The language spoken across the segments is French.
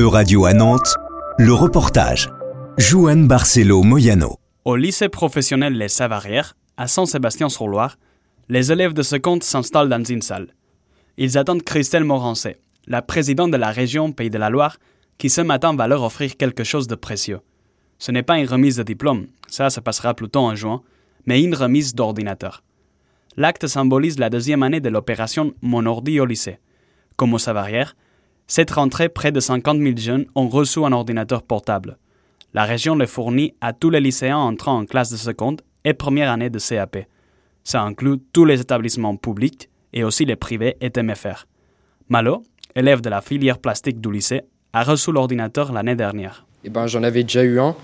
E-Radio à Nantes, le reportage. Joanne Barcelo Moyano. Au lycée professionnel Les Savarières, à Saint-Sébastien-sur-Loire, les élèves de ce compte s'installent dans une salle. Ils attendent Christelle Morancet, la présidente de la région Pays de la Loire, qui ce matin va leur offrir quelque chose de précieux. Ce n'est pas une remise de diplôme, ça se passera plutôt en juin, mais une remise d'ordinateur. L'acte symbolise la deuxième année de l'opération Mon ordi au lycée. Comme aux Savarières, cette rentrée, près de 50 000 jeunes ont reçu un ordinateur portable. La région le fournit à tous les lycéens entrant en classe de seconde et première année de CAP. Ça inclut tous les établissements publics et aussi les privés et TMFR. Malo, élève de la filière plastique du lycée, a reçu l'ordinateur l'année dernière. Eh ben, J'en avais déjà eu un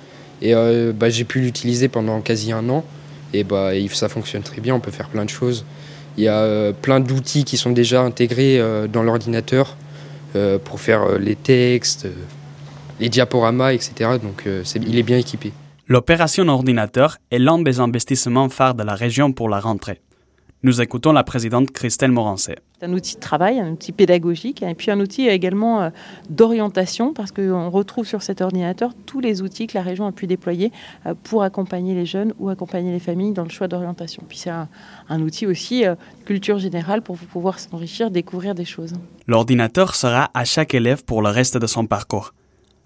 et euh, bah, j'ai pu l'utiliser pendant quasi un an et bah, ça fonctionne très bien, on peut faire plein de choses. Il y a euh, plein d'outils qui sont déjà intégrés euh, dans l'ordinateur pour faire les textes, les diaporamas, etc. Donc il est bien équipé. L'opération ordinateur est l'un des investissements phares de la région pour la rentrée. Nous écoutons la présidente Christelle Morancet. C'est un outil de travail, un outil pédagogique et puis un outil également euh, d'orientation parce qu'on retrouve sur cet ordinateur tous les outils que la région a pu déployer euh, pour accompagner les jeunes ou accompagner les familles dans le choix d'orientation. Puis c'est un, outil aussi euh, culture générale pour pouvoir s'enrichir, découvrir des choses. L'ordinateur sera à chaque élève pour le reste de son parcours.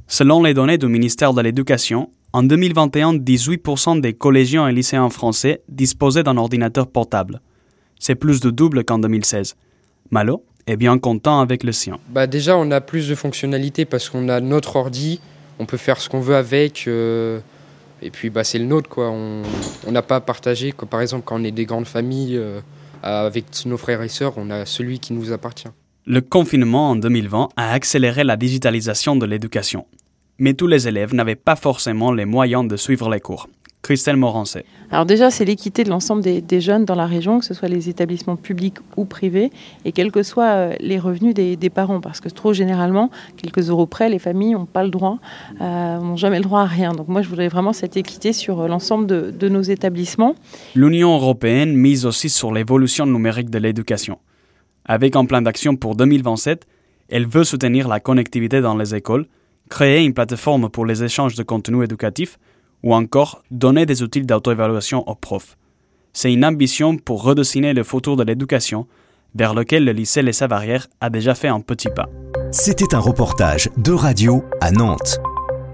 Selon les données du ministère de l'Éducation, en 2021, 18% des collégiens et lycéens français disposaient d'un ordinateur portable c'est plus de double qu'en 2016. Malo est bien content avec le sien. Bah déjà, on a plus de fonctionnalités parce qu'on a notre ordi, on peut faire ce qu'on veut avec. Euh, et puis, bah, c'est le nôtre, quoi. On n'a pas à partager. Par exemple, quand on est des grandes familles euh, avec nos frères et sœurs, on a celui qui nous appartient. Le confinement en 2020 a accéléré la digitalisation de l'éducation. Mais tous les élèves n'avaient pas forcément les moyens de suivre les cours. Christelle Morancet. Alors déjà, c'est l'équité de l'ensemble des, jeunes dans la région, que ce soit les établissements publics ou privés, et quels que soient euh, les revenus des, parents, parce que trop généralement, quelques euros près, les familles n'ont pas le droit, euh, n'ont jamais le droit à rien. Donc moi, je voudrais vraiment cette équité sur euh, l'ensemble de, de nos établissements. L'Union européenne mise aussi sur l'évolution numérique de l'éducation. Avec un plan d'action pour 2027, elle veut soutenir la connectivité dans les écoles, créer une plateforme pour les échanges de contenus éducatifs, ou encore donner des outils d'auto-évaluation aux profs. C'est une ambition pour redessiner le futur de l'éducation, vers lequel le lycée Les Savarières a déjà fait un petit pas. C'était un reportage de radio à Nantes,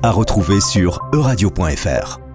à retrouver sur euradio.fr.